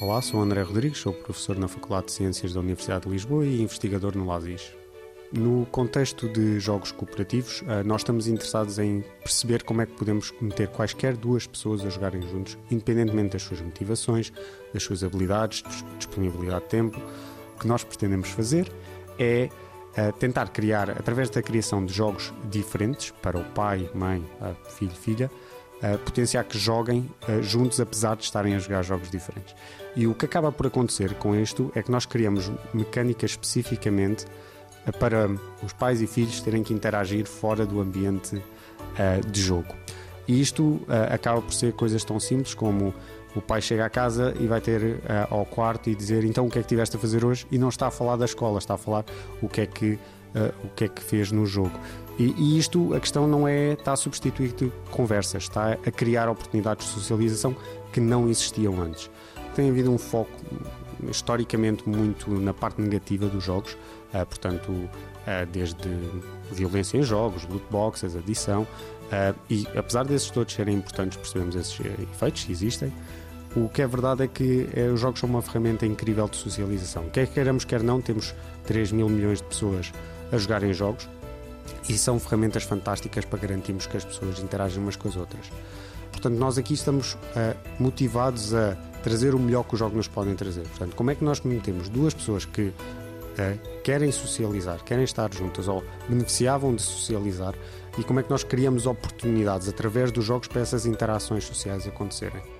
Olá, sou André Rodrigues, sou professor na Faculdade de Ciências da Universidade de Lisboa e investigador no LASIS. No contexto de jogos cooperativos, eh, nós estamos interessados em perceber como é que podemos meter quaisquer duas pessoas a jogarem juntos, independentemente das suas motivações, das suas habilidades, disponibilidade de tempo. O que nós pretendemos fazer é eh, tentar criar, através da criação de jogos diferentes para o pai, mãe, filho, filha, uh, potenciar que joguem uh, juntos, apesar de estarem a jogar jogos diferentes. E o que acaba por acontecer com isto é que nós criamos mecânicas especificamente uh, para os pais e filhos terem que interagir fora do ambiente de jogo. E isto acaba por ser coisas tão simples como o pai chega à casa e vai ter uh, ao quarto e dizer então o que é que tiveste a fazer hoje e não está a falar da escola, está a falar o que é que, uh, o que, é que fez no jogo. E, e, isto, a questão não é está a substituir conversas, está a criar oportunidades de socialização que não existiam antes. Tem havido um foco historicamente muito na parte negativa dos jogos, uh, portanto, uh, desde violência em jogos, loot boxes, adição, uh, e apesar desses todos serem importantes, percebemos esses efeitos que existem. O que é verdade é que os jogos são uma ferramenta incrível de socialização. Quer queiramos, quer não, temos 3 mil milhões de pessoas a jogarem jogos e são ferramentas fantásticas para garantirmos que as pessoas interagem umas com as outras. Portanto, nós aqui estamos uh, motivados a trazer o melhor que os jogos nos podem trazer. Portanto, como é que nós metemos duas pessoas que uh, querem socializar, querem estar juntas ou beneficiavam de socializar e como é que nós criamos oportunidades através dos jogos para essas interações sociais acontecerem?